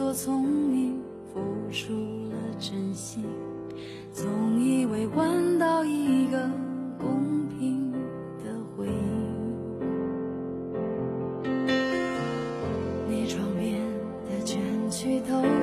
多聪明，付出了真心，总以为换到一个公平的回应。你窗边的卷曲头。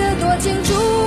得多清楚。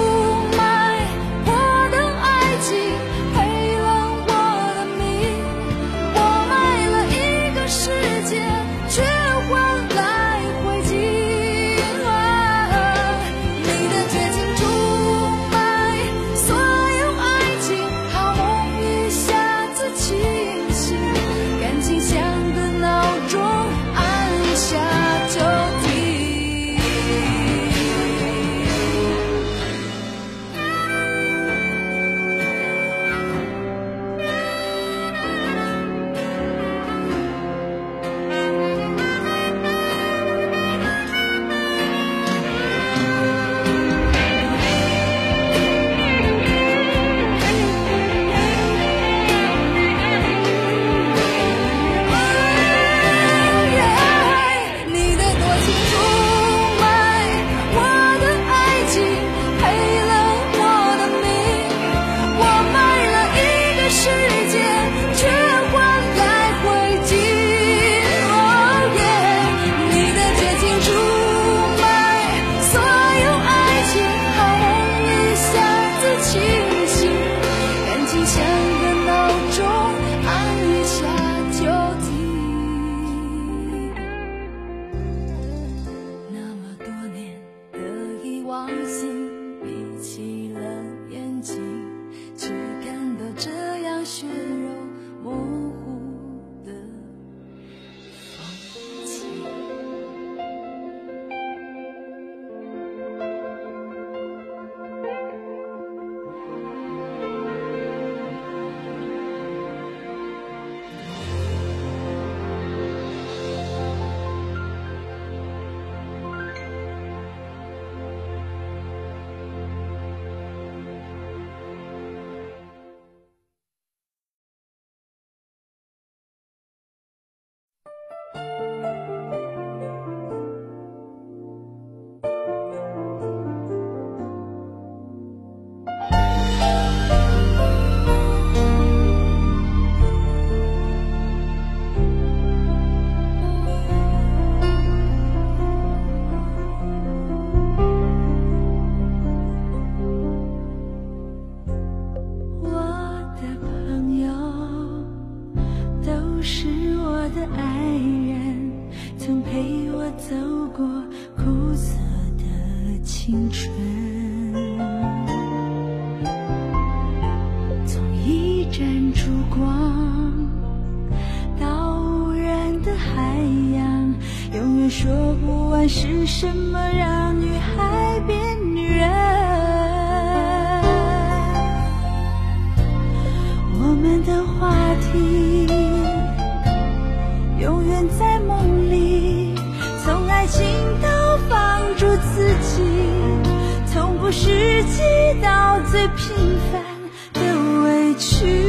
什么让女孩变女人？我们的话题永远在梦里，从爱情到放逐自己，从不实际到最平凡的委屈。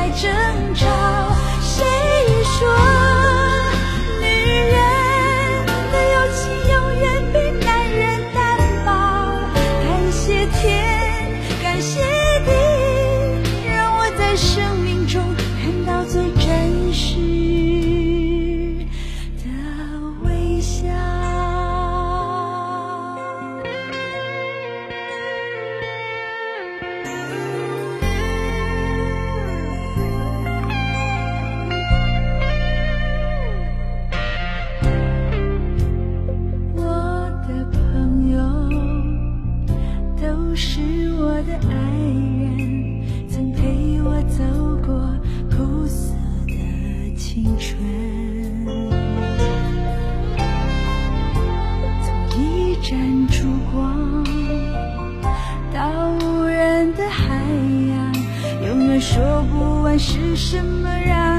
在挣扎。青春从一盏烛光到无人的海洋永远说不完是什么让